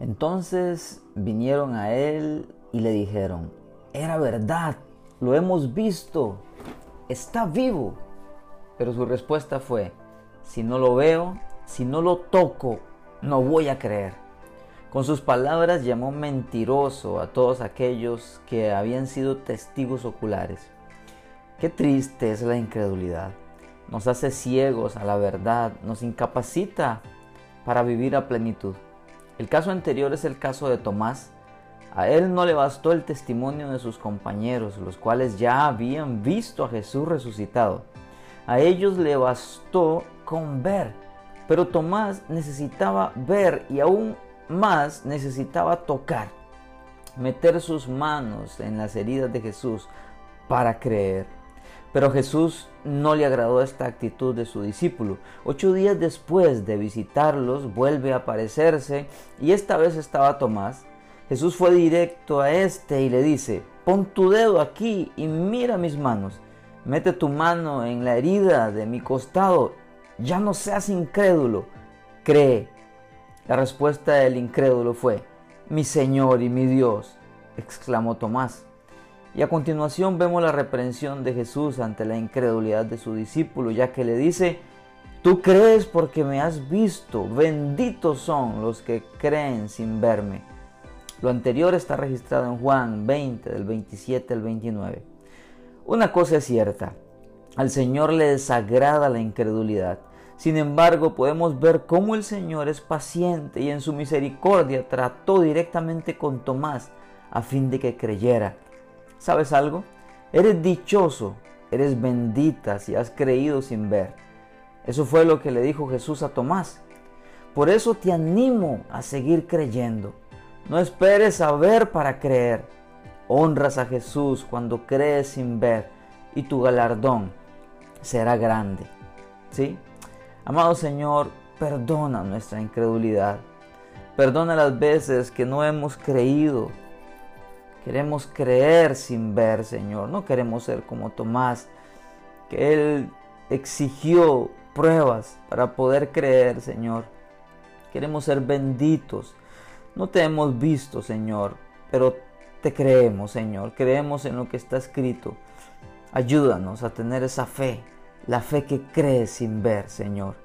Entonces vinieron a él y le dijeron, era verdad, lo hemos visto, está vivo. Pero su respuesta fue, si no lo veo, si no lo toco, no voy a creer. Con sus palabras llamó mentiroso a todos aquellos que habían sido testigos oculares. Qué triste es la incredulidad. Nos hace ciegos a la verdad, nos incapacita para vivir a plenitud. El caso anterior es el caso de Tomás. A él no le bastó el testimonio de sus compañeros, los cuales ya habían visto a Jesús resucitado. A ellos le bastó con ver, pero Tomás necesitaba ver y aún más necesitaba tocar, meter sus manos en las heridas de Jesús para creer. Pero Jesús no le agradó esta actitud de su discípulo. Ocho días después de visitarlos, vuelve a aparecerse y esta vez estaba Tomás. Jesús fue directo a este y le dice, pon tu dedo aquí y mira mis manos. Mete tu mano en la herida de mi costado. Ya no seas incrédulo, cree. La respuesta del incrédulo fue, mi Señor y mi Dios, exclamó Tomás. Y a continuación vemos la reprensión de Jesús ante la incredulidad de su discípulo, ya que le dice, tú crees porque me has visto, benditos son los que creen sin verme. Lo anterior está registrado en Juan 20, del 27 al 29. Una cosa es cierta, al Señor le desagrada la incredulidad. Sin embargo, podemos ver cómo el Señor es paciente y en su misericordia trató directamente con Tomás a fin de que creyera. ¿Sabes algo? Eres dichoso, eres bendita si has creído sin ver. Eso fue lo que le dijo Jesús a Tomás. Por eso te animo a seguir creyendo. No esperes a ver para creer. Honras a Jesús cuando crees sin ver y tu galardón será grande. ¿Sí? Amado Señor, perdona nuestra incredulidad. Perdona las veces que no hemos creído Queremos creer sin ver, Señor. No queremos ser como Tomás, que él exigió pruebas para poder creer, Señor. Queremos ser benditos. No te hemos visto, Señor, pero te creemos, Señor. Creemos en lo que está escrito. Ayúdanos a tener esa fe, la fe que cree sin ver, Señor.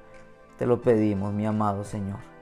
Te lo pedimos, mi amado Señor.